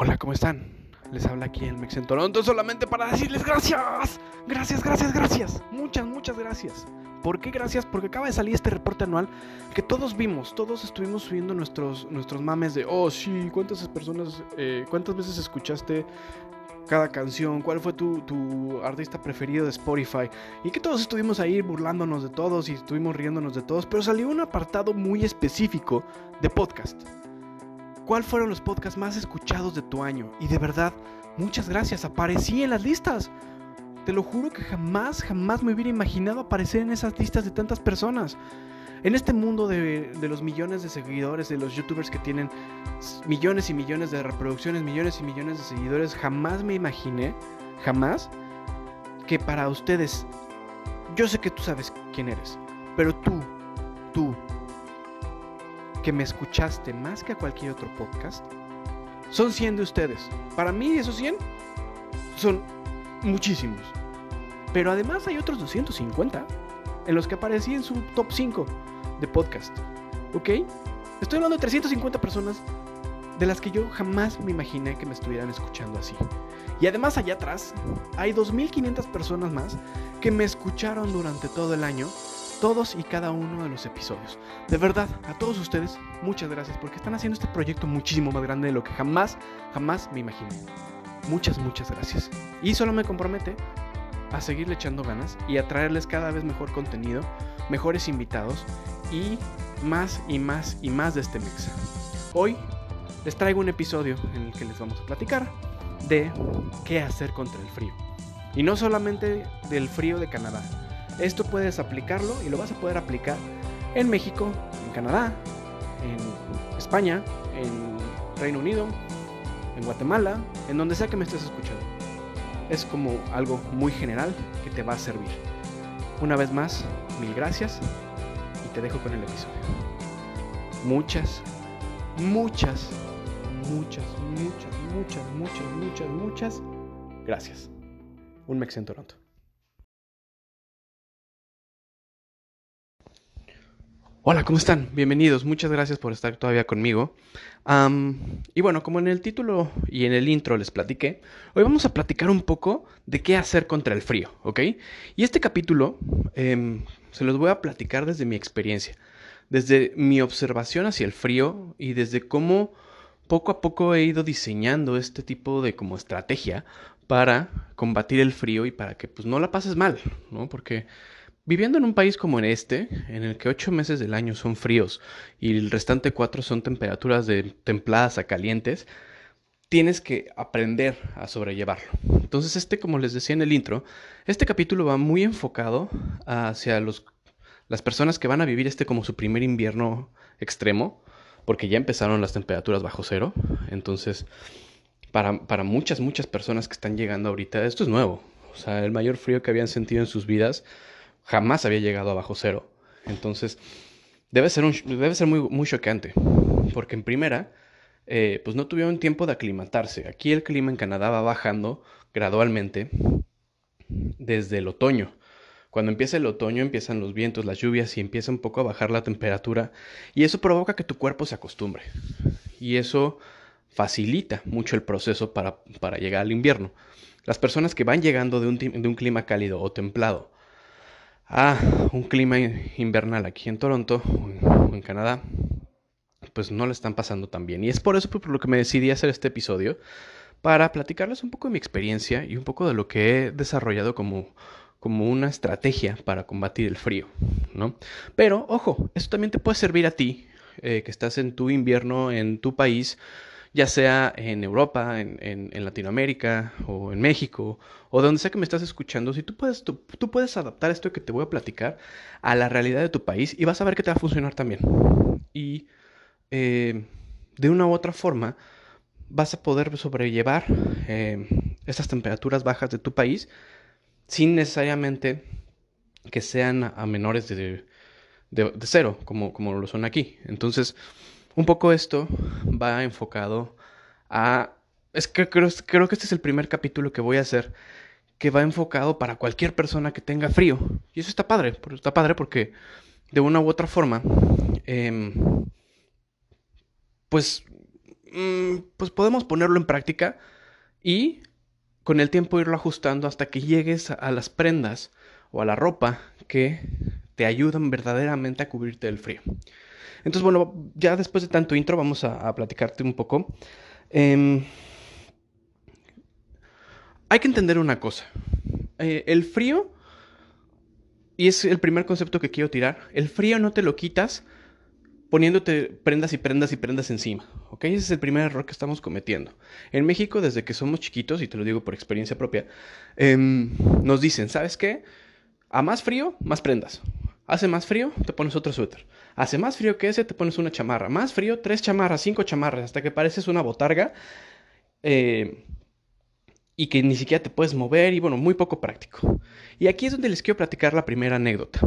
Hola, ¿cómo están? Les habla aquí el Mex en Toronto solamente para decirles gracias. Gracias, gracias, gracias. Muchas, muchas gracias. ¿Por qué gracias? Porque acaba de salir este reporte anual que todos vimos, todos estuvimos subiendo nuestros, nuestros mames de, oh sí, ¿cuántas personas, eh, cuántas veces escuchaste cada canción? ¿Cuál fue tu, tu artista preferido de Spotify? Y que todos estuvimos ahí burlándonos de todos y estuvimos riéndonos de todos, pero salió un apartado muy específico de podcast. ¿Cuál fueron los podcasts más escuchados de tu año? Y de verdad, muchas gracias, aparecí en las listas. Te lo juro que jamás, jamás me hubiera imaginado aparecer en esas listas de tantas personas. En este mundo de, de, los millones de seguidores, de los youtubers que tienen millones y millones de reproducciones, millones y millones de seguidores, jamás me imaginé, jamás, que para ustedes, yo sé que tú sabes quién eres, pero tú, tú, que me escuchaste más que a cualquier otro podcast, son 100 de ustedes. Para mí esos 100 son muchísimos. Pero además hay otros 250 en los que aparecí en su top 5 de podcast. ¿Ok? Estoy hablando de 350 personas de las que yo jamás me imaginé que me estuvieran escuchando así. Y además allá atrás hay 2.500 personas más que me escucharon durante todo el año todos y cada uno de los episodios. De verdad, a todos ustedes, muchas gracias porque están haciendo este proyecto muchísimo más grande de lo que jamás, jamás me imaginé. Muchas, muchas gracias. Y solo me compromete a seguirle echando ganas y a traerles cada vez mejor contenido, mejores invitados y más y más y más de este Mexa. Hoy les traigo un episodio en el que les vamos a platicar de qué hacer contra el frío. Y no solamente del frío de Canadá, esto puedes aplicarlo y lo vas a poder aplicar en México, en Canadá, en España, en Reino Unido, en Guatemala, en donde sea que me estés escuchando. Es como algo muy general que te va a servir. Una vez más, mil gracias y te dejo con el episodio. Muchas, muchas, muchas, muchas, muchas, muchas, muchas, muchas gracias. Un Mex en Toronto. Hola, ¿cómo están? Bienvenidos. Muchas gracias por estar todavía conmigo. Y bueno, como en el título y en el intro les platiqué, hoy vamos a platicar un poco de qué hacer contra el frío, ¿ok? Y este capítulo eh, se los voy a platicar desde mi experiencia, desde mi observación hacia el frío y desde cómo poco a poco he ido diseñando este tipo de como estrategia para combatir el frío y para que pues no la pases mal, ¿no? Porque Viviendo en un país como este, en el que ocho meses del año son fríos y el restante cuatro son temperaturas de templadas a calientes, tienes que aprender a sobrellevarlo. Entonces, este, como les decía en el intro, este capítulo va muy enfocado hacia los, las personas que van a vivir este como su primer invierno extremo, porque ya empezaron las temperaturas bajo cero. Entonces, para, para muchas, muchas personas que están llegando ahorita, esto es nuevo. O sea, el mayor frío que habían sentido en sus vidas jamás había llegado a bajo cero. Entonces, debe ser, debe ser muy, muy choqueante, porque en primera, eh, pues no tuvieron tiempo de aclimatarse. Aquí el clima en Canadá va bajando gradualmente desde el otoño. Cuando empieza el otoño empiezan los vientos, las lluvias y empieza un poco a bajar la temperatura y eso provoca que tu cuerpo se acostumbre. Y eso facilita mucho el proceso para, para llegar al invierno. Las personas que van llegando de un, de un clima cálido o templado a un clima invernal aquí en Toronto o en Canadá, pues no le están pasando tan bien. Y es por eso por lo que me decidí hacer este episodio, para platicarles un poco de mi experiencia y un poco de lo que he desarrollado como, como una estrategia para combatir el frío, ¿no? Pero, ojo, esto también te puede servir a ti, eh, que estás en tu invierno en tu país, ya sea en Europa, en, Latinoamérica o en México o donde sea que me estás escuchando, si tú puedes, tú, puedes adaptar esto que te voy a platicar a la realidad de tu país y vas a ver que te va a funcionar también. Y eh, de una u otra forma vas a poder sobrellevar eh, esas temperaturas bajas de tu país sin necesariamente que sean a menores de, de, cero, como, como lo son aquí. Entonces, un poco esto va enfocado a... Es que creo, creo que este es el primer capítulo que voy a hacer que va enfocado para cualquier persona que tenga frío. Y eso está padre, está padre porque de una u otra forma, eh, pues mm, pues podemos ponerlo en práctica y con el tiempo irlo ajustando hasta que llegues a las prendas o a la ropa que te ayudan verdaderamente a cubrirte del frío. Entonces, bueno, ya después de tanto intro vamos a, platicarte un poco. Em, hay que entender una cosa. Eh, el frío, y es el primer concepto que quiero tirar, el frío no te lo quitas poniéndote prendas y prendas y prendas encima. ¿Ok? Ese es el primer error que estamos cometiendo. En México, desde que somos chiquitos, y te lo digo por experiencia propia, em, nos dicen, ¿sabes qué? A más frío, más prendas. Hace más frío, te pones otro suéter. Hace más frío que ese, te pones una chamarra. Más frío, tres chamarras, cinco chamarras, hasta que pareces una botarga. Eh, y que ni siquiera te puedes mover y bueno, muy poco práctico. Y aquí es donde les quiero platicar la primera anécdota.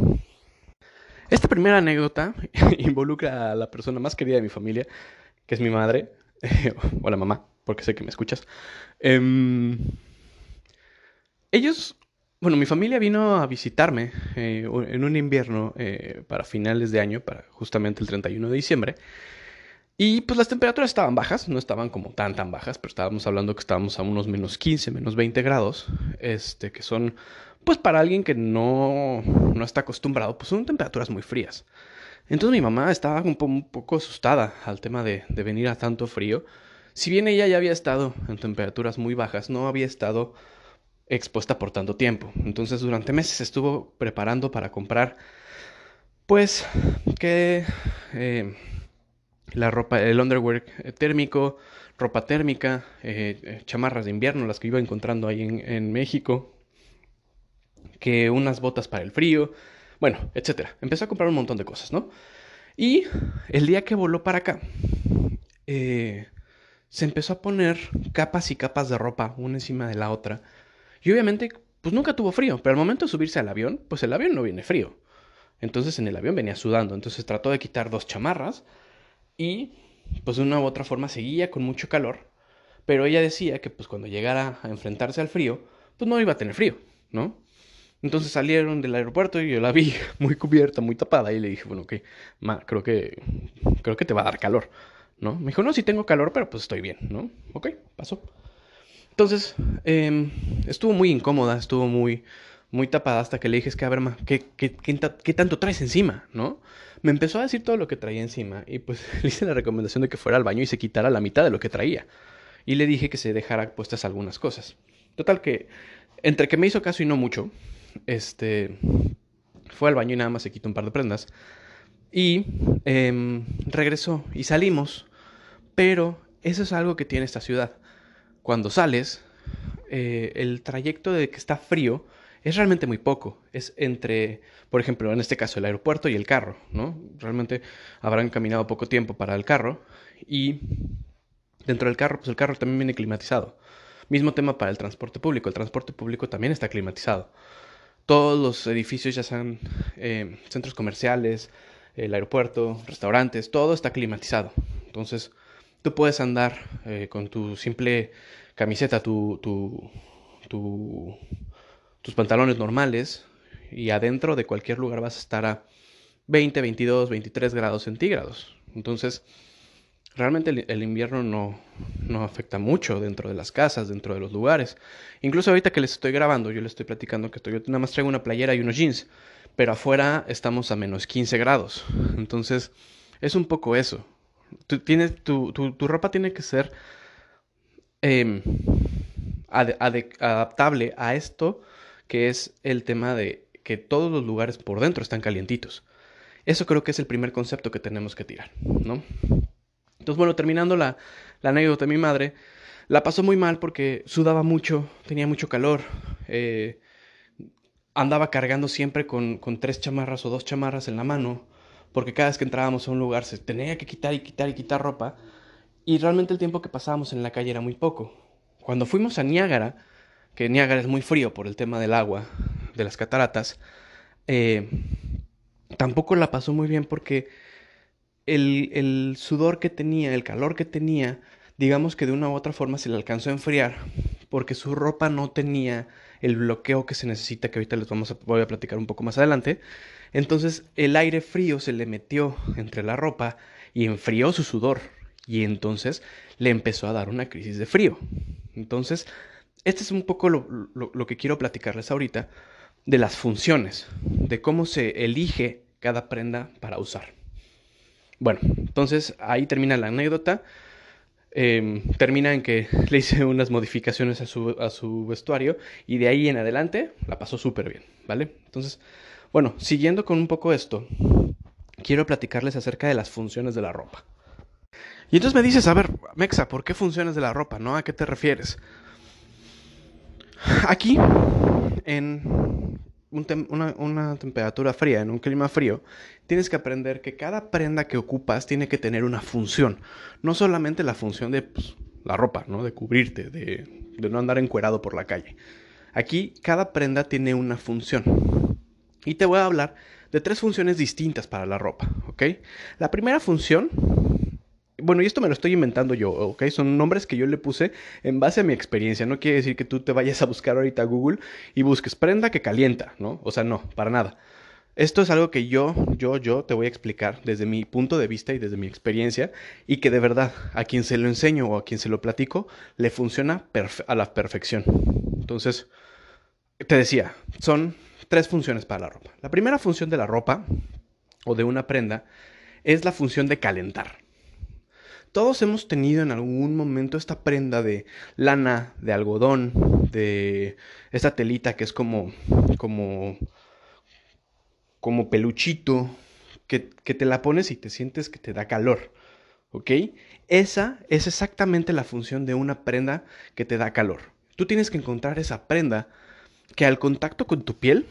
Esta primera anécdota involucra a la persona más querida de mi familia, que es mi madre, o la mamá, porque sé que me escuchas. Em, ellos, bueno, mi familia vino a visitarme eh, en un invierno eh, para finales de año, para justamente el 31 de diciembre. Y pues las temperaturas estaban bajas, no estaban como tan tan bajas, pero estábamos hablando que estábamos a unos menos 15, menos 20 grados, este, que son, pues para alguien que no, no está acostumbrado, pues son temperaturas muy frías. Entonces mi mamá estaba un, poco asustada al tema de, de venir a tanto frío. Si bien ella ya había estado en temperaturas muy bajas, no había estado expuesta por tanto tiempo. Entonces durante meses estuvo preparando para comprar, pues, que... Eh, la ropa, el underwear eh, térmico, ropa térmica, eh, eh, chamarras de invierno, las que iba encontrando ahí en, México, que unas botas para el frío, bueno, etcétera. Empezó a comprar un montón de cosas, ¿no? Y el día que voló para acá, se empezó a poner capas y capas de ropa una encima de la otra. Y obviamente, pues nunca tuvo frío, pero al momento de subirse al avión, pues el avión no viene frío. Entonces en el avión venía sudando. Entonces trató de quitar dos chamarras y pues de una u otra forma seguía con mucho calor, pero ella decía que pues cuando llegara a enfrentarse al frío, pues no iba a tener frío, ¿no? Entonces salieron del aeropuerto y yo la vi muy cubierta, muy tapada y le dije, bueno, que creo que creo que te va a dar calor, ¿no? Me dijo, no, sí tengo calor, pero pues estoy bien, ¿no? Ok, pasó. Entonces, em, estuvo muy incómoda, estuvo muy, muy tapada hasta que le dije, es que a ver, ¿qué, qué, qué tanto traes encima, no? me empezó a decir todo lo que traía encima y pues le hice la recomendación de que fuera al baño y se quitara la mitad de lo que traía. Y le dije que se dejara puestas algunas cosas. Total que, entre que me hizo caso y no mucho, este, fue al baño y nada más se quitó un par de prendas. Y em, regresó y salimos. Pero eso es algo que tiene esta ciudad. Cuando sales, eh, el trayecto de que está frío es realmente muy poco. Es entre, por ejemplo, en este caso, el aeropuerto y el carro, ¿no? Realmente habrán caminado poco tiempo para el carro y dentro del carro, pues el carro también viene climatizado. Mismo tema para el transporte público. El transporte público también está climatizado. Todos los edificios, ya sean eh, centros comerciales, el aeropuerto, restaurantes, todo está climatizado. Entonces, tú puedes andar eh, con tu simple camiseta, tu, tu, tu tus pantalones normales y adentro de cualquier lugar vas a estar a 20, 22, 23 grados centígrados. Entonces, realmente el, invierno no, no, afecta mucho dentro de las casas, dentro de los lugares. Incluso ahorita que les estoy grabando, yo les estoy platicando que estoy, yo nada más traigo una playera y unos jeans, pero afuera estamos a menos 15 grados. Entonces, es un poco eso. Tienes, tu, tu, ropa tiene que ser em, adaptable a esto que es el tema de que todos los lugares por dentro están calientitos. Eso creo que es el primer concepto que tenemos que tirar, ¿no? Entonces, bueno, terminando la, anécdota de mi madre, la pasó muy mal porque sudaba mucho, tenía mucho calor, eh, andaba cargando siempre con, con, tres chamarras o dos chamarras en la mano, porque cada vez que entrábamos a un lugar se tenía que quitar y quitar y quitar ropa, y realmente el tiempo que pasábamos en la calle era muy poco. Cuando fuimos a Niágara, que Niágara es muy frío por el tema del agua, de las cataratas, eh, tampoco la pasó muy bien porque el, el, sudor que tenía, el calor que tenía, digamos que de una u otra forma se le alcanzó a enfriar porque su ropa no tenía el bloqueo que se necesita, que ahorita les vamos a, voy a platicar un poco más adelante. Entonces el aire frío se le metió entre la ropa y enfrió su sudor. y entonces le empezó a dar una crisis de frío. Entonces, este es un poco lo, que quiero platicarles ahorita de las funciones, de cómo se elige cada prenda para usar. Bueno, entonces ahí termina la anécdota. Em, termina en que le hice unas modificaciones a su, a su vestuario y de ahí en adelante la pasó súper bien, ¿vale? Entonces, bueno, siguiendo con un poco esto, quiero platicarles acerca de las funciones de la ropa. Y entonces me dices, a ver, Mexa, ¿por qué funciones de la ropa? ¿No? ¿A qué te refieres? Aquí, en una, temperatura fría, en un clima frío, tienes que aprender que cada prenda que ocupas tiene que tener una función. No solamente la función de pues, la ropa, ¿no? De cubrirte, de, de no andar encuerado por la calle. Aquí, cada prenda tiene una función. Y te voy a hablar de tres funciones distintas para la ropa, ¿ok? La primera función bueno, y esto me lo estoy inventando yo, ¿ok? Son nombres que yo le puse en base a mi experiencia. No quiere decir que tú te vayas a buscar ahorita a Google y busques prenda que calienta, ¿no? O sea, no, para nada. Esto es algo que yo, yo, yo te voy a explicar desde mi punto de vista y desde mi experiencia y que de verdad a quien se lo enseño o a quien se lo platico le funciona a la perfección. Entonces, te decía, son tres funciones para la ropa. La primera función de la ropa o de una prenda es la función de calentar. Todos hemos tenido en algún momento esta prenda de lana, de algodón, de esta telita que es como, como, como peluchito, que, te la pones y te sientes que te da calor. ¿Ok? Esa es exactamente la función de una prenda que te da calor. Tú tienes que encontrar esa prenda que al contacto con tu piel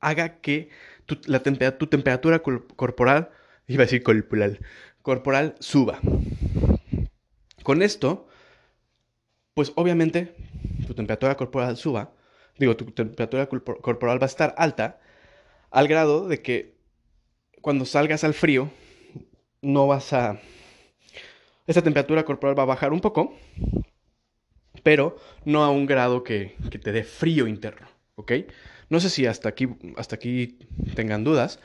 haga que tu temperatura corporal, iba a decir corporal, corporal suba. Con esto, pues obviamente tu temperatura corporal suba, digo, tu temperatura corporal va a estar alta al grado de que cuando salgas al frío no vas a... Esa temperatura corporal va a bajar un poco, pero no a un grado que, que te dé frío interno, ¿ok? No sé si hasta aquí, hasta aquí tengan dudas,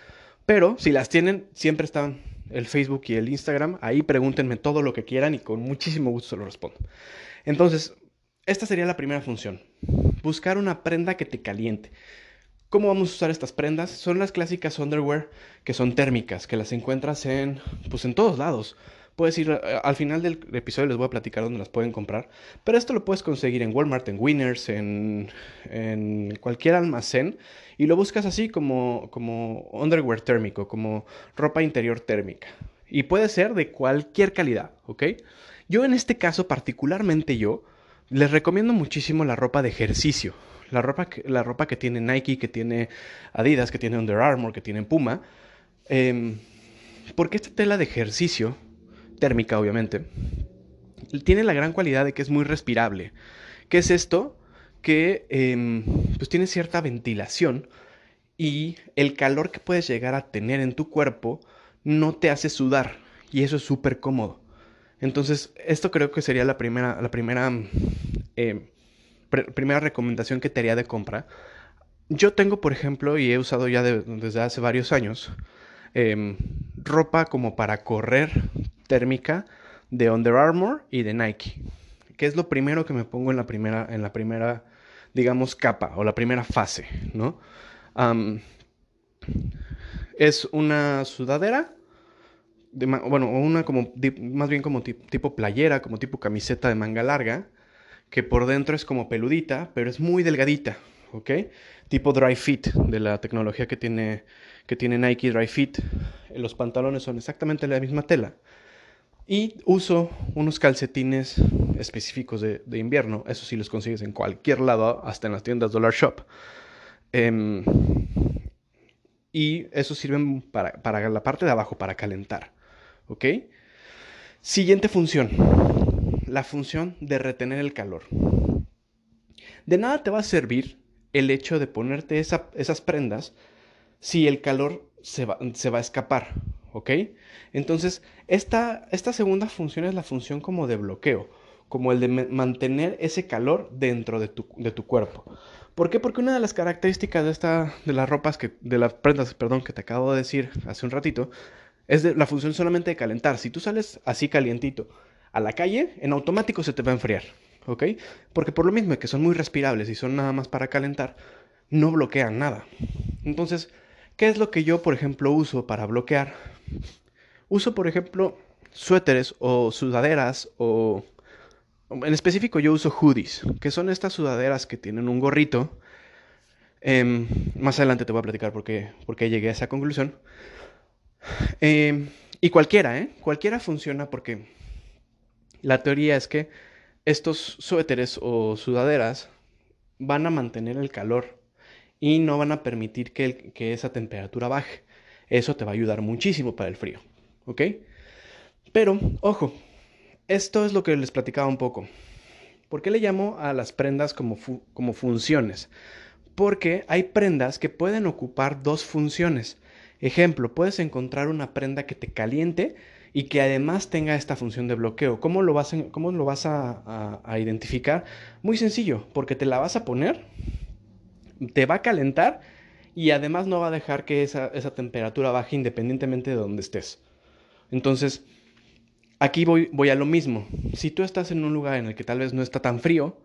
pero si las tienen, siempre están el Facebook y el Instagram. Ahí pregúntenme todo lo que quieran y con muchísimo gusto se lo respondo. Entonces, esta sería la primera función. Buscar una prenda que te caliente. ¿Cómo vamos a usar estas prendas? Son las clásicas underwear que son térmicas, que las encuentras en, pues en todos lados. Puedes ir, eh, al final del episodio les voy a platicar dónde las pueden comprar, pero esto lo puedes conseguir en Walmart, en Winners, en, cualquier almacén y lo buscas así como, como underwear térmico, como ropa interior térmica. Y puede ser de cualquier calidad, ¿ok? Yo en este caso, particularmente yo, les recomiendo muchísimo la ropa de ejercicio. La ropa que, la ropa que tiene Nike, que tiene Adidas, que tiene Under Armour, que tiene Puma. Em, porque esta tela de ejercicio térmica obviamente, tiene la gran cualidad de que es muy respirable. ¿Qué es esto? Que em, pues tiene cierta ventilación y el calor que puedes llegar a tener en tu cuerpo no te hace sudar y eso es súper cómodo. Entonces, esto creo que sería la primera, la primera, em, primera recomendación que te haría de compra. Yo tengo, por ejemplo, y he usado ya desde hace varios años, em, ropa como para correr térmica de Under Armour y de Nike, que es lo primero que me pongo en la primera, en la primera digamos, capa o la primera fase, ¿no? es una sudadera, bueno, una como, más bien como tipo playera, como tipo camiseta de manga larga, que por dentro es como peludita, pero es muy delgadita, ¿ok? Tipo dry fit de la tecnología que tiene, que tiene Nike Dry Fit. Los pantalones son exactamente la misma tela. Y uso unos calcetines específicos de, invierno. Eso sí los consigues en cualquier lado, hasta en las tiendas Dollar Shop. Em, y eso sirven para, para, la parte de abajo, para calentar. ¿Ok? Siguiente función. La función de retener el calor. De nada te va a servir el hecho de ponerte esas prendas si el calor se va, se va a escapar. ¿Ok? Entonces, esta, esta segunda función es la función como de bloqueo, como el de mantener ese calor dentro de tu, de tu, cuerpo. ¿Por qué? Porque una de las características de, esta, de las ropas, que, de las prendas, perdón, que te acabo de decir hace un ratito, Es la función solamente de calentar. Si tú sales así calientito a la calle, en automático se te va a enfriar. ¿Ok? Porque por lo mismo que son muy respirables y son nada más para calentar, no bloquean nada. Entonces, ¿qué es lo que yo, por ejemplo, uso para bloquear? Uso, por ejemplo, suéteres o sudaderas o... En específico yo uso hoodies, que son estas sudaderas que tienen un gorrito. Em, más adelante te voy a platicar por qué, llegué a esa conclusión. Em, y cualquiera, ¿eh? Cualquiera funciona porque la teoría es que estos suéteres o sudaderas van a mantener el calor y no van a permitir que, que esa temperatura baje. Eso te va a ayudar muchísimo para el frío. ¿Ok? Pero, ojo, esto es lo que les platicaba un poco. ¿Por qué le llamo a las prendas como, como funciones? Porque hay prendas que pueden ocupar dos funciones. Ejemplo, puedes encontrar una prenda que te caliente y que además tenga esta función de bloqueo. ¿Cómo lo vas, a, cómo lo vas a, identificar? Muy sencillo, porque te la vas a poner, te va a calentar y además no va a dejar que esa, esa temperatura baje independientemente de donde estés. Entonces, aquí voy, voy a lo mismo. Si tú estás en un lugar en el que tal vez no está tan frío,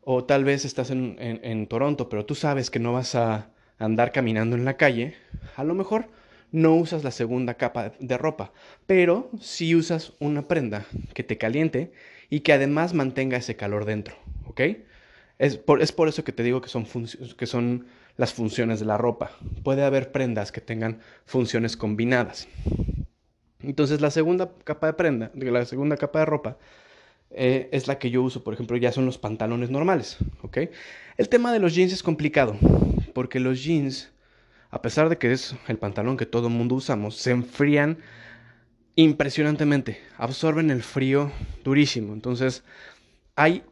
o tal vez estás en, en, Toronto, pero tú sabes que no vas a andar caminando en la calle, a lo mejor no usas la segunda capa de ropa, pero sí usas una prenda que te caliente y que además mantenga ese calor dentro, ¿ok? Es por, es por eso que te digo que son, que son las funciones de la ropa. Puede haber prendas que tengan funciones combinadas. Entonces la segunda capa de prenda, la segunda capa de ropa, eh, es la que yo uso, por ejemplo, ya son los pantalones normales, ¿ok? El tema de los jeans es complicado, porque los jeans, a pesar de que es el pantalón que todo el mundo usamos, se enfrían impresionantemente, absorben el frío durísimo. Entonces, hay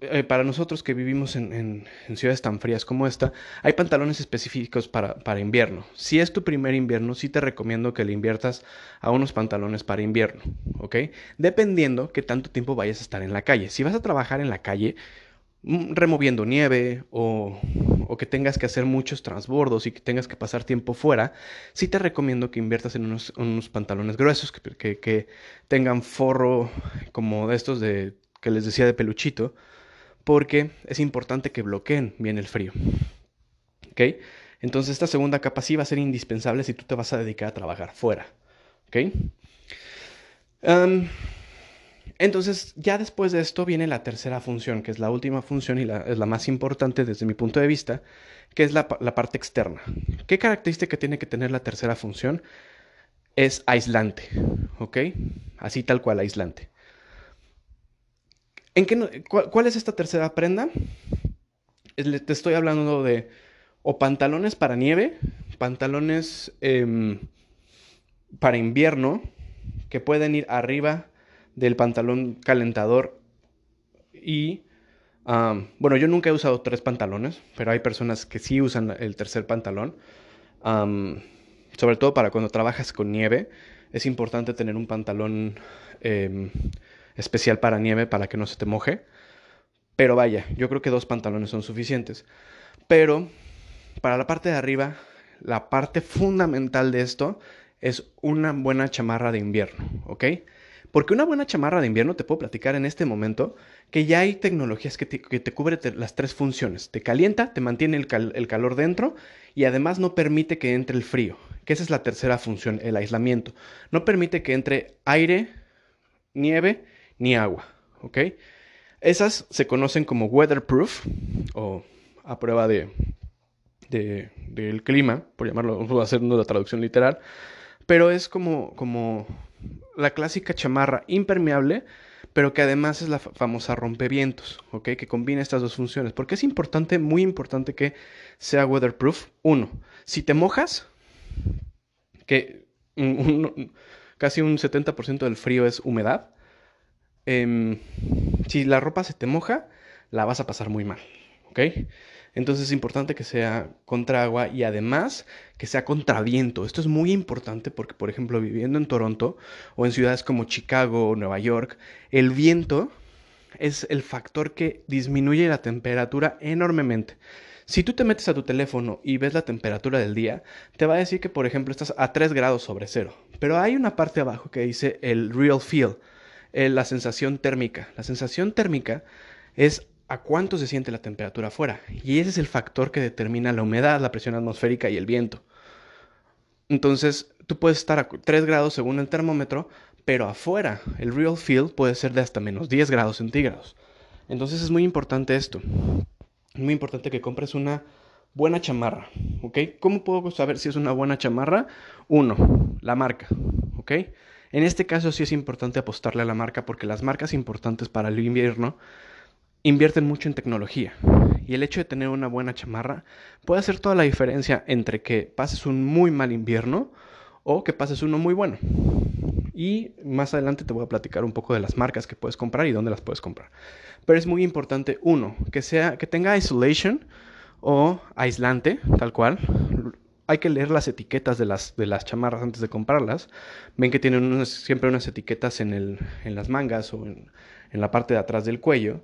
eh, para nosotros que vivimos en, ciudades tan frías como esta, hay pantalones específicos para, invierno. Si es tu primer invierno, sí te recomiendo que le inviertas a unos pantalones para invierno, ¿ok? Dependiendo que tanto tiempo vayas a estar en la calle. Si vas a trabajar en la calle, mm, removiendo nieve o, o, que tengas que hacer muchos transbordos y que tengas que pasar tiempo fuera, sí te recomiendo que inviertas en unos, unos pantalones gruesos que, que, que, tengan forro como de estos de que les decía de peluchito, porque es importante que bloqueen bien el frío. ¿Ok? Entonces esta segunda capa sí va a ser indispensable si tú te vas a dedicar a trabajar fuera. ¿Ok? entonces ya después de esto viene la tercera función, que es la última función y es la más importante desde mi punto de vista, que es la, la parte externa. ¿Qué característica tiene que tener la tercera función? Es aislante. ¿Ok? Así tal cual aislante. ¿En qué cuál, es esta tercera prenda? te estoy hablando de o pantalones para nieve, pantalones em, para invierno, que pueden ir arriba del pantalón calentador y... bueno, yo nunca he usado tres pantalones, pero hay personas que sí usan el tercer pantalón. sobre todo para cuando trabajas con nieve, es importante tener un pantalón em, especial para nieve para que no se te moje. Pero vaya, yo creo que dos pantalones son suficientes. Pero para la parte de arriba, la parte fundamental de esto es una buena chamarra de invierno, ¿ok? Porque una buena chamarra de invierno, te puedo platicar en este momento, que ya hay tecnologías que te, que cubren las tres funciones. Te calienta, te mantiene el, el, calor dentro y además no permite que entre el frío, que esa es la tercera función, el aislamiento. No permite que entre aire, nieve ni agua, ¿ok? Esas se conocen como weatherproof o a prueba de, del clima, por llamarlo, vamos a hacer la traducción literal, pero es como, como la clásica chamarra impermeable, pero que además es la famosa rompevientos, ¿ok? Que combina estas dos funciones, porque es importante, muy importante que sea weatherproof. Uno, si te mojas, que casi un 70% del frío es humedad, Em, si la ropa se te moja, la vas a pasar muy mal, ¿ok? Entonces es importante que sea contra agua y además que sea contra viento. Esto es muy importante porque, por ejemplo, viviendo en Toronto o en ciudades como Chicago o Nueva York, el viento es el factor que disminuye la temperatura enormemente. Si tú te metes a tu teléfono y ves la temperatura del día, te va a decir que, por ejemplo, estás a 3 grados sobre cero. Pero hay una parte abajo que dice el real feel, eh, la sensación térmica. La sensación térmica es a cuánto se siente la temperatura afuera. Y ese es el factor que determina la humedad, la presión atmosférica y el viento. Entonces, tú puedes estar a 3 grados según el termómetro, pero afuera el real feel puede ser de hasta menos 10 grados centígrados. Entonces es muy importante esto. Es muy importante que compres una buena chamarra, ¿ok? ¿Cómo puedo saber si es una buena chamarra? Uno, la marca, ¿ok? En este caso sí es importante apostarle a la marca porque las marcas importantes para el invierno invierten mucho en tecnología. Y el hecho de tener una buena chamarra puede hacer toda la diferencia entre que pases un muy mal invierno o que pases uno muy bueno. Y más adelante te voy a platicar un poco de las marcas que puedes comprar y dónde las puedes comprar. Pero es muy importante, uno, que, sea, que tenga isolation o aislante, tal cual. Hay que leer las etiquetas de las, de las chamarras antes de comprarlas. Ven que tienen siempre unas etiquetas en, el, en las mangas o en, en la parte de atrás del cuello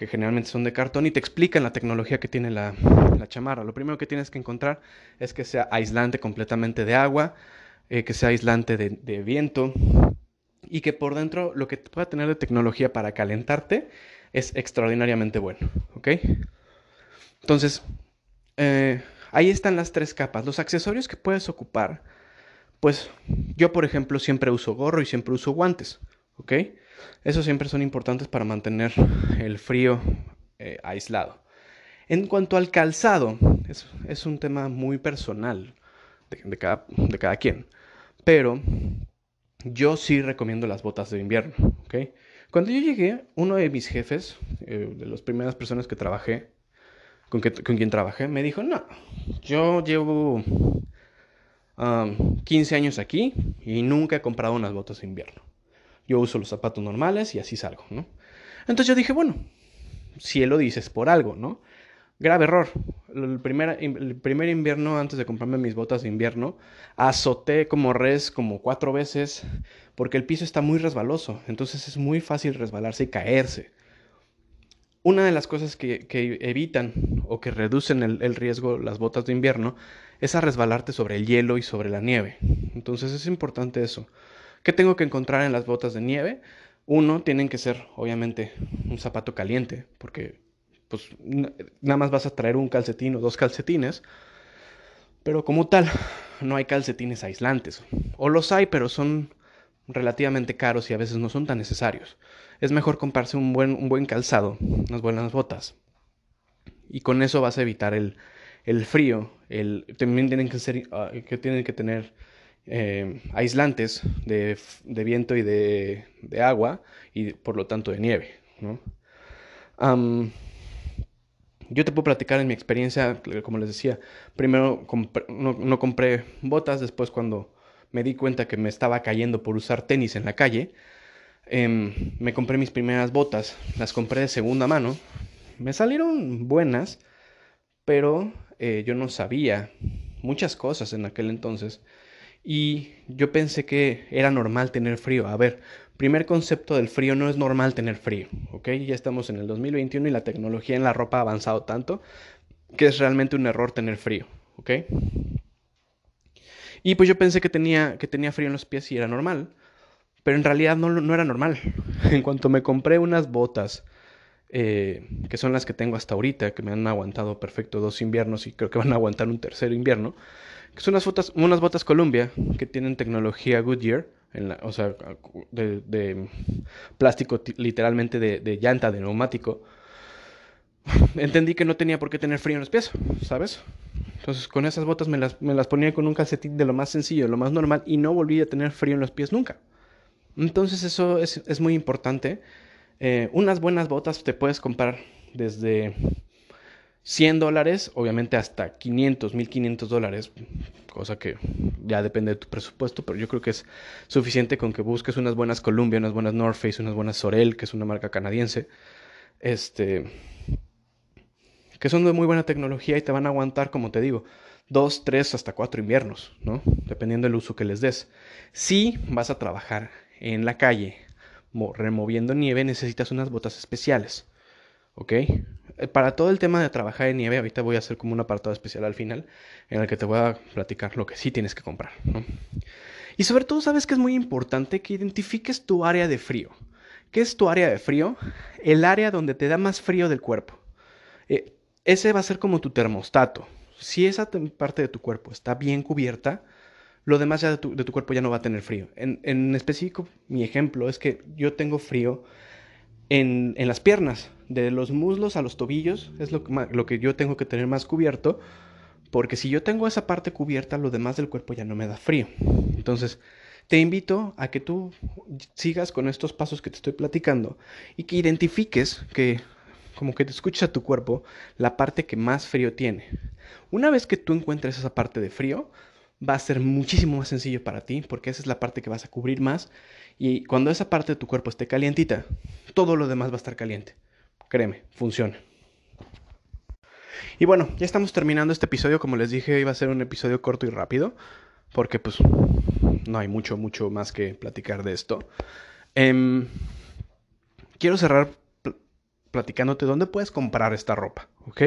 que generalmente son de cartón y te explican la tecnología que tiene la, la, chamarra. Lo primero que tienes que encontrar es que sea aislante completamente de agua, eh, que sea aislante de, de, viento y que por dentro lo que pueda tener de tecnología para calentarte es extraordinariamente bueno. ¿Ok? Entonces, eh, ahí están las tres capas. Los accesorios que puedes ocupar, pues yo por ejemplo siempre uso gorro y siempre uso guantes. ¿Ok? Esos siempre son importantes para mantener el frío eh, aislado. En cuanto al calzado, es, un tema muy personal de, cada, quien. Pero yo sí recomiendo las botas de invierno. ¿okay? Cuando yo llegué, uno de mis jefes, eh, de las primeras personas que trabajé, con, que, con quien trabajé, me dijo, no, yo llevo um, 15 años aquí y nunca he comprado unas botas de invierno. Yo uso los zapatos normales y así salgo, ¿no? Entonces yo dije, bueno, si él lo dice es por algo, ¿no? Grave error. El primer, el primer invierno, antes de comprarme mis botas de invierno, azoté como res como cuatro veces porque el piso está muy resbaloso. Entonces es muy fácil resbalarse y caerse. Una de las cosas que, evitan o que reducen el, el, riesgo las botas de invierno es a resbalarte sobre el hielo y sobre la nieve. Entonces es importante eso. ¿Qué tengo que encontrar en las botas de nieve? Uno, tienen que ser, obviamente, un zapato caliente, porque pues nada más vas a traer un calcetín o dos calcetines, pero como tal, no hay calcetines aislantes. O los hay, pero son relativamente caros y a veces no son tan necesarios. Es mejor comprarse un buen, un buen calzado, unas buenas botas. Y con eso vas a evitar el, el frío. El, también tienen que, ser, uh, que tienen que tener eh, aislantes de, de, viento y de, de, agua y por lo tanto de nieve. ¿no? Yo te puedo platicar en mi experiencia, como les decía, primero no, no, compré botas, después cuando me di cuenta que me estaba cayendo por usar tenis en la calle, eh, me compré mis primeras botas, las compré de segunda mano, me salieron buenas, pero eh, yo no sabía muchas cosas en aquel entonces y yo pensé que era normal tener frío. A ver, primer concepto del frío, no es normal tener frío, ¿ok? Ya estamos en el 2021 y la tecnología en la ropa ha avanzado tanto que es realmente un error tener frío, ¿ok? Y pues yo pensé que tenía, que tenía frío en los pies y era normal, pero en realidad no, era normal. En cuanto me compré unas botas, eh, que son las que tengo hasta ahorita, que me han aguantado perfecto dos inviernos y creo que van a aguantar un tercer invierno, que son unas botas, unas botas Columbia que tienen tecnología Goodyear, en la, o sea, de, plástico literalmente de, de, llanta, de neumático. Entendí que no tenía por qué tener frío en los pies, ¿sabes? Entonces con esas botas me las, me las ponía con un calcetín de lo más sencillo, de lo más normal, y no volví a tener frío en los pies nunca. Entonces eso es, muy importante. Eh, unas buenas botas te puedes comprar desde 100 dólares, obviamente hasta 500, 1500 dólares, cosa que ya depende de tu presupuesto, pero yo creo que es suficiente con que busques unas buenas Columbia, unas buenas North Face, unas buenas Sorel, que es una marca canadiense, este, que son de muy buena tecnología y te van a aguantar, como te digo, dos, tres, hasta cuatro inviernos, ¿no? Dependiendo del uso que les des. Si vas a trabajar en la calle removiendo nieve, necesitas unas botas especiales, ¿ok? eh, para todo el tema de trabajar en nieve, ahorita voy a hacer como un apartado especial al final en el que te voy a platicar lo que sí tienes que comprar. Y sobre todo, sabes que es muy importante que identifiques tu área de frío. ¿Qué es tu área de frío? El área donde te da más frío del cuerpo. Eh, ese va a ser como tu termostato. Si esa parte de tu cuerpo está bien cubierta, lo demás ya de tu, cuerpo ya no va a tener frío. En, específico, mi ejemplo es que yo tengo frío en, las piernas, de los muslos a los tobillos, es lo lo que yo tengo que tener más cubierto, porque si yo tengo esa parte cubierta, lo demás del cuerpo ya no me da frío. Entonces, te invito a que tú sigas con estos pasos que te estoy platicando y que identifiques que como que te escuches a tu cuerpo la parte que más frío tiene. Una vez que tú encuentres esa parte de frío, va a ser muchísimo más sencillo para ti porque esa es la parte que vas a cubrir más y cuando esa parte de tu cuerpo esté calientita, todo lo demás va a estar caliente. Créeme, funciona. Y bueno, ya estamos terminando este episodio. Como les dije, iba a ser un episodio corto y rápido. Porque pues no hay mucho, mucho más que platicar de esto. Em, quiero cerrar platicándote dónde puedes comprar esta ropa, ¿ok?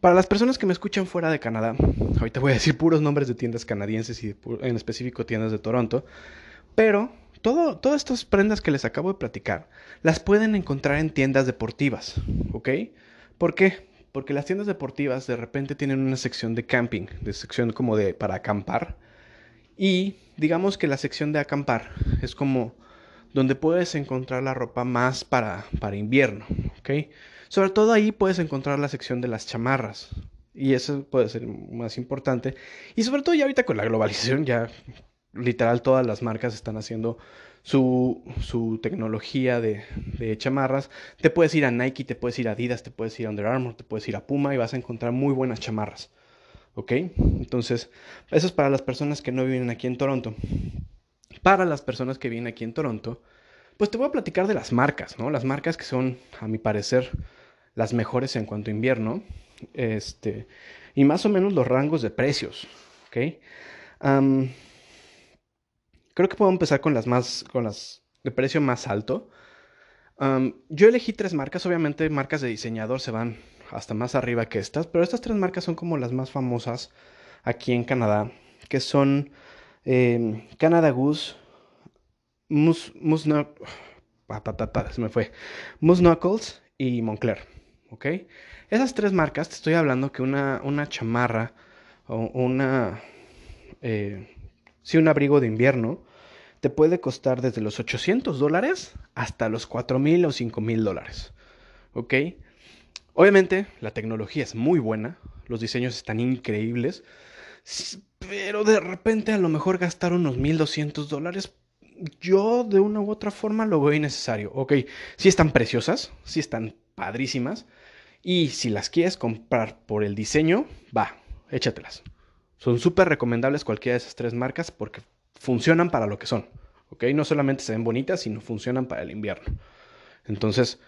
Para las personas que me escuchan fuera de Canadá, ahorita voy a decir puros nombres de tiendas canadienses y en específico tiendas de Toronto, pero todo, todas estas prendas que les acabo de platicar las pueden encontrar en tiendas deportivas, ¿ok? ¿Por qué? Porque las tiendas deportivas de repente tienen una sección de camping, de sección como de para acampar. Y digamos que la sección de acampar es como donde puedes encontrar la ropa más para, para invierno, ¿ok? Sobre todo ahí puedes encontrar la sección de las chamarras. Y eso puede ser más importante. Y sobre todo ya ahorita con la globalización, ya literal todas las marcas están haciendo su, tecnología de, chamarras. Te puedes ir a Nike, te puedes ir a Adidas, te puedes ir a Under Armour, te puedes ir a Puma y vas a encontrar muy buenas chamarras. ¿Ok? Entonces, eso es para las personas que no viven aquí en Toronto. Para las personas que viven aquí en Toronto, pues te voy a platicar de las marcas, ¿no? Las marcas que son, a mi parecer, las mejores en cuanto a invierno. Este, y más o menos los rangos de precios. Creo que puedo empezar con las más, con las de precio más alto. yo elegí tres marcas, obviamente marcas de diseñador se van hasta más arriba que estas, pero estas tres marcas son como las más famosas aquí en Canadá, que son em, Canada Goose, Moose, Moose se me fue, Moose Knuckles y Moncler, ¿ok? Esas tres marcas, te estoy hablando que una, una chamarra o una, eh, sí, un abrigo de invierno, te puede costar desde los 800 dólares hasta los 4 mil o 5 mil dólares. ¿Ok? Obviamente la tecnología es muy buena, los diseños están increíbles, pero de repente a lo mejor gastar unos 1200 dólares, yo de una u otra forma lo veo innecesario. Ok, sí están preciosas, sí están padrísimas, y si las quieres comprar por el diseño, va, échatelas. Son súper recomendables cualquiera de esas tres marcas porque funcionan para lo que son. ¿Ok? No solamente se ven bonitas, sino funcionan para el invierno. Entonces,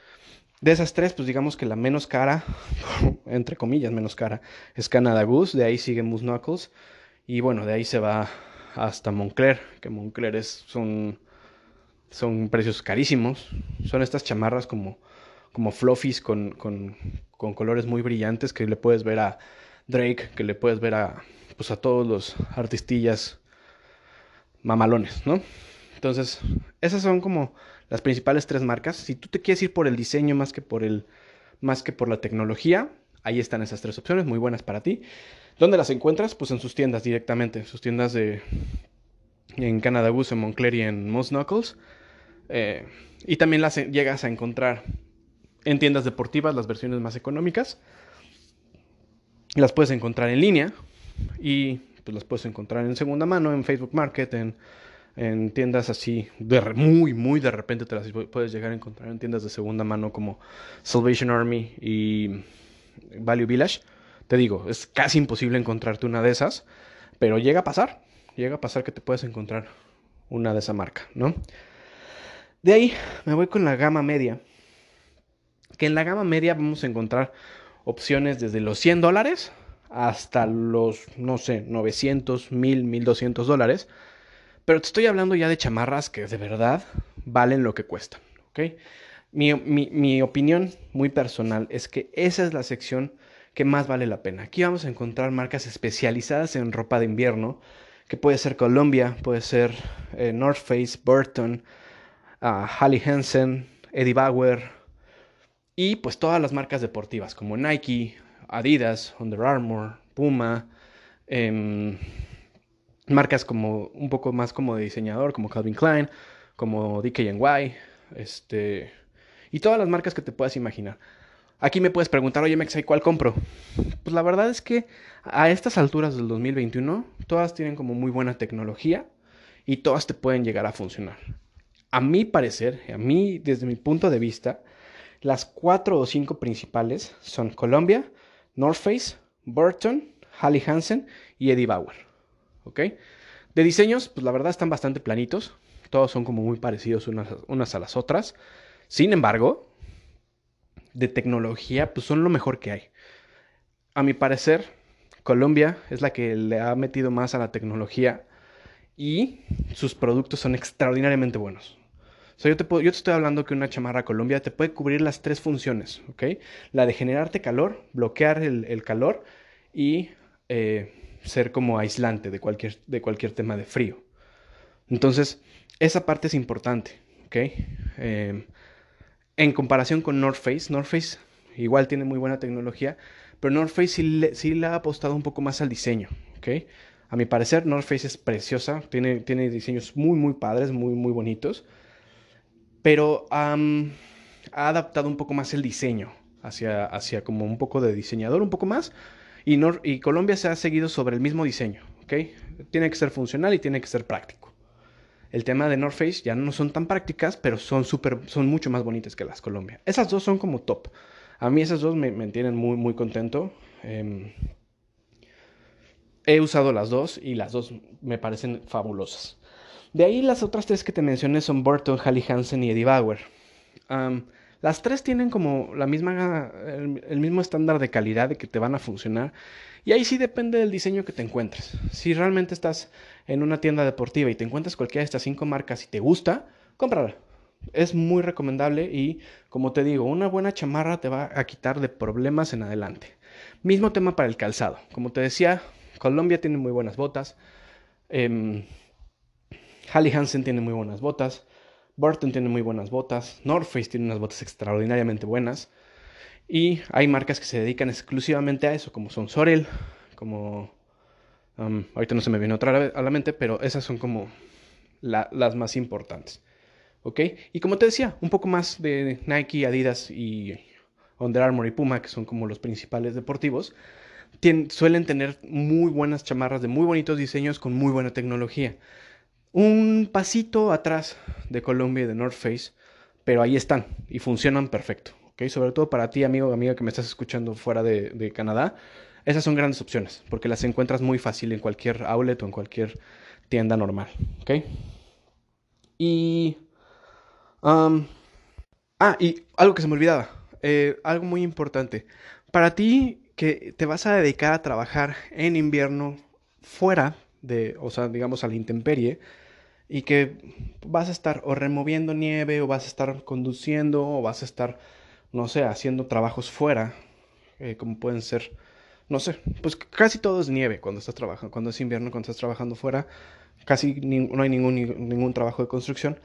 de esas tres, pues digamos que la menos cara, entre comillas, menos cara, es Canada Goose. De ahí sigue Moose Knuckles. Y bueno, de ahí se va hasta Moncler, que Moncler es, son, son precios carísimos. Son estas chamarras como, como fluffies con, con, con colores muy brillantes que le puedes ver a Drake, que le puedes ver a, pues a todos los artistillas mamalones, ¿no? Entonces, esas son como las principales tres marcas. Si tú te quieres ir por el diseño más que por el más que por la tecnología, ahí están esas tres opciones, muy buenas para ti. ¿Dónde las encuentras? Pues en sus tiendas directamente, en sus tiendas de en Canada Goose, en Moncler y en Moss Knuckles. Eh, y también las llegas a encontrar en tiendas deportivas, las versiones más económicas. Las puedes encontrar en línea y pues las puedes encontrar en segunda mano, en Facebook Market, en, en tiendas así, de, muy, muy de repente te las puedes llegar a encontrar en tiendas de segunda mano como Salvation Army y Value Village. Te digo, es casi imposible encontrarte una de esas, pero llega a pasar, llega a pasar que te puedes encontrar una de esa marca, ¿no? De ahí me voy con la gama media, que en la gama media vamos a encontrar opciones desde los 100 dólares hasta los, no sé, 900, 1000, 1200 dólares. Pero te estoy hablando ya de chamarras que de verdad valen lo que cuestan, ¿ok? Mi, mi, opinión muy personal es que esa es la sección que más vale la pena. Aquí vamos a encontrar marcas especializadas en ropa de invierno, que puede ser Columbia, puede ser eh, North Face, Burton, uh, Hallie Hansen, Eddie Bauer y pues todas las marcas deportivas como Nike, Adidas, Under Armour, Puma, em, marcas como un poco más como de diseñador, como Calvin Klein, como DKNY, este, y todas las marcas que te puedas imaginar. Aquí me puedes preguntar, oye Mexa, ¿cuál compro? Pues la verdad es que a estas alturas del 2021, todas tienen como muy buena tecnología y todas te pueden llegar a funcionar. A mi parecer, a mí, desde mi punto de vista, las cuatro o cinco principales son Columbia, North Face, Burton, Hallie Hansen y Eddie Bauer. ¿Ok? De diseños, pues la verdad están bastante planitos. Todos son como muy parecidos unas, unas a las otras. Sin embargo, de tecnología, pues son lo mejor que hay. A mi parecer, Colombia es la que le ha metido más a la tecnología y sus productos son extraordinariamente buenos. O yo te, yo te estoy hablando que una chamarra Colombia te puede cubrir las tres funciones, ¿ok? La de generarte calor, bloquear el, calor y eh, ser como aislante de cualquier, de cualquier tema de frío. Entonces, esa parte es importante, ¿ok? Eh, en comparación con North Face, North Face igual tiene muy buena tecnología, pero North Face sí le, ha apostado un poco más al diseño, ¿ok? A mi parecer, North Face es preciosa, tiene, tiene diseños muy, muy padres, muy, muy bonitos, pero ha adaptado un poco más el diseño hacia, como un poco de diseñador, un poco más, y, y Colombia se ha seguido sobre el mismo diseño, ¿ok? Tiene que ser funcional y tiene que ser práctico. El tema de North Face ya no son tan prácticas, pero son, super, son mucho más bonitas que las Colombia. Esas dos son como top. A mí esas dos me, me tienen muy, muy contento. Em, he usado las dos y las dos me parecen fabulosas. De ahí las otras tres que te mencioné son Burton, Hallie Hansen y Eddie Bauer. las tres tienen como la misma, el, mismo estándar de calidad de que te van a funcionar. Y ahí sí depende del diseño que te encuentres. Si realmente estás en una tienda deportiva y te encuentras cualquiera de estas cinco marcas y te gusta, cómprala. Es muy recomendable y, como te digo, una buena chamarra te va a quitar de problemas en adelante. Mismo tema para el calzado. Como te decía, Colombia tiene muy buenas botas. Eh, Hallie Hansen tiene muy buenas botas. Burton tiene muy buenas botas. North Face tiene unas botas extraordinariamente buenas. Y hay marcas que se dedican exclusivamente a eso, como son Sorel, como ahorita no se me viene otra a la mente, pero esas son como las más importantes. ¿Ok? Y como te decía, un poco más de Nike, Adidas y Under Armour y Puma, que son como los principales deportivos, suelen tener muy buenas chamarras de muy bonitos diseños con muy buena tecnología. Un pasito atrás de Columbia y de North Face, pero ahí están y funcionan perfecto. ¿ok? Sobre todo para ti, amigo o amiga que me estás escuchando fuera de Canadá esas son grandes opciones, porque las encuentras muy fácil en cualquier outlet o en cualquier tienda normal. ¿Ok? Y... ah, y algo que se me olvidaba. Eh, algo muy importante. Para ti que te vas a dedicar a trabajar en invierno fuera de, o sea, digamos a la intemperie, y que vas a estar o removiendo nieve, o vas a estar conduciendo, o vas a estar, no sé, haciendo trabajos fuera, eh, como pueden ser no sé, pues casi todo es nieve cuando estás trabajando, cuando es invierno, cuando estás trabajando fuera, casi no hay ningún, ningún trabajo de construcción.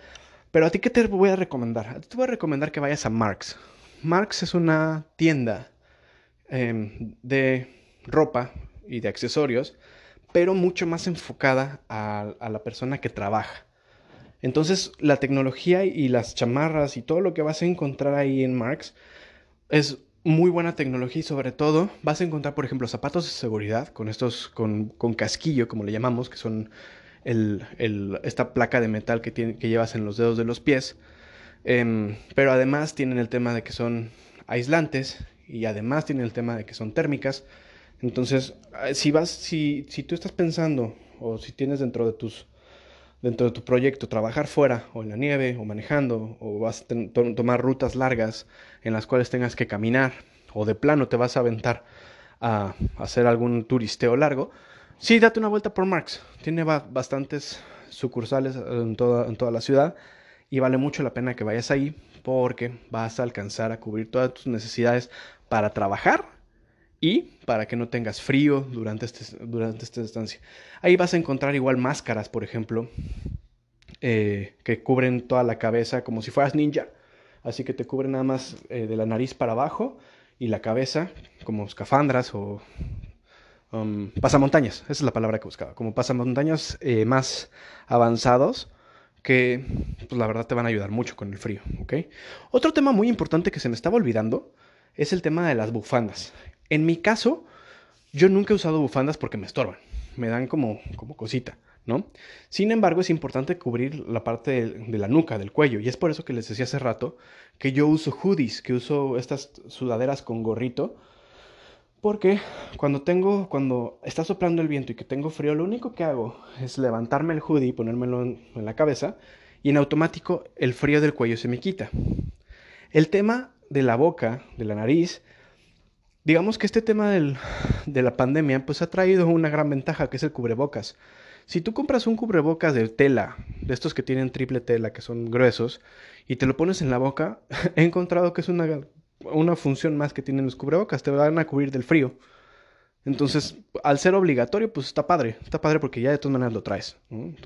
Pero a ti, ¿qué te voy a recomendar? A ti te voy a recomendar que vayas a Marks. Marks es una tienda em, de ropa y de accesorios, pero mucho más enfocada a, la persona que trabaja. Entonces, la tecnología y las chamarras y todo lo que vas a encontrar ahí en Marks es muy buena tecnología y sobre todo vas a encontrar, por ejemplo, zapatos de seguridad con estos, con, casquillo, como le llamamos, que son esta placa de metal que, tiene, que llevas en los dedos de los pies. Em, pero además tienen el tema de que son aislantes y además tienen el tema de que son térmicas. Entonces, eh, si vas, si, si tú estás pensando o si tienes dentro de tus dentro de tu proyecto trabajar fuera o en la nieve o manejando o vas a tomar rutas largas en las cuales tengas que caminar o de plano te vas a aventar a, hacer algún turisteo largo, sí, date una vuelta por Marx. Tiene bastantes sucursales en toda, en toda la ciudad y vale mucho la pena que vayas ahí porque vas a alcanzar a cubrir todas tus necesidades para trabajar y para que no tengas frío durante, este, durante esta estancia. Ahí vas a encontrar igual máscaras, por ejemplo, eh, que cubren toda la cabeza como si fueras ninja. Así que te cubren nada más eh, de la nariz para abajo y la cabeza como escafandras o um, pasamontañas. Esa es la palabra que buscaba. Como pasamontañas eh, más avanzados que pues, la verdad te van a ayudar mucho con el frío. Otro tema muy importante que se me estaba olvidando es el tema de las bufandas. En mi caso, yo nunca he usado bufandas porque me estorban, me dan como, como cosita, ¿no? Sin embargo, es importante cubrir la parte de, la nuca, del cuello, y es por eso que les decía hace rato que yo uso hoodies, que uso estas sudaderas con gorrito, porque cuando tengo, cuando está soplando el viento y que tengo frío, lo único que hago es levantarme el hoodie y ponérmelo en la cabeza, y en automático el frío del cuello se me quita. El tema de la boca, de la nariz, digamos que este tema de la pandemia pues ha traído una gran ventaja que es el cubrebocas. Si tú compras un cubrebocas de tela, de estos que tienen triple tela, que son gruesos, y te lo pones en la boca, he encontrado que es una, una función más que tienen los cubrebocas, te van a cubrir del frío. Entonces, al ser obligatorio, pues está padre, está padre porque ya de todas maneras lo traes.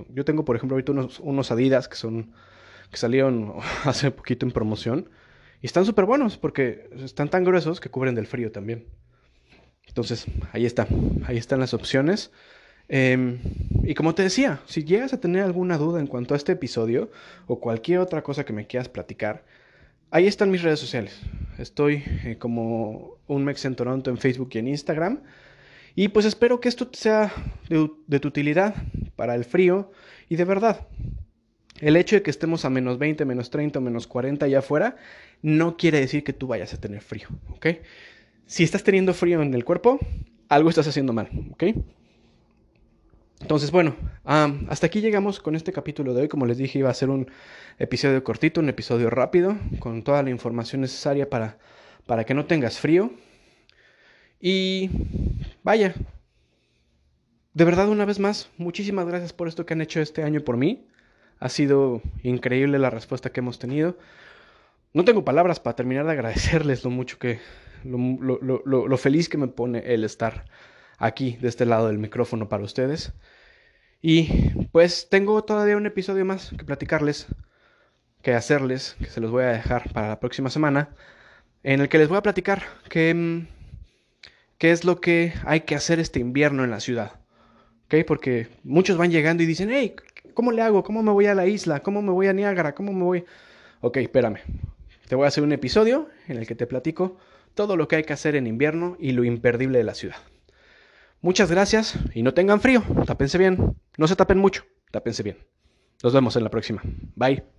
Yo tengo, por ejemplo, ahorita unos, unos Adidas que son que salieron hace poquito en promoción y están súper buenos porque están tan gruesos que cubren del frío también. Entonces, ahí está. Ahí están las opciones. Em, y como te decía, si llegas a tener alguna duda en cuanto a este episodio o cualquier otra cosa que me quieras platicar, ahí están mis redes sociales. Estoy eh, como un Mex en Toronto en Facebook y en Instagram. Y pues espero que esto sea de, de tu utilidad para el frío y de verdad. El hecho de que estemos a menos 20, menos 30 o menos 40 allá afuera no quiere decir que tú vayas a tener frío, ¿ok? Si estás teniendo frío en el cuerpo, algo estás haciendo mal, ¿ok? Entonces, bueno, hasta aquí llegamos con este capítulo de hoy. Como les dije, iba a ser un episodio cortito, un episodio rápido, con toda la información necesaria para, para que no tengas frío. Y vaya, de verdad una vez más, muchísimas gracias por esto que han hecho este año por mí. Ha sido increíble la respuesta que hemos tenido. No tengo palabras para terminar de agradecerles lo mucho que, lo, feliz que me pone el estar aquí, de este lado del micrófono para ustedes. Y pues tengo todavía un episodio más que platicarles, que hacerles, que se los voy a dejar para la próxima semana, en el que les voy a platicar qué, mm, qué es lo que hay que hacer este invierno en la ciudad. ¿Ok? Porque muchos van llegando y dicen, hey, ¿cómo le hago? ¿Cómo me voy a la isla? ¿Cómo me voy a Niágara? ¿Cómo me voy? Ok, espérame. Te voy a hacer un episodio en el que te platico todo lo que hay que hacer en invierno y lo imperdible de la ciudad. Muchas gracias y no tengan frío, tápense bien. No se tapen mucho, tápense bien. Nos vemos en la próxima. Bye.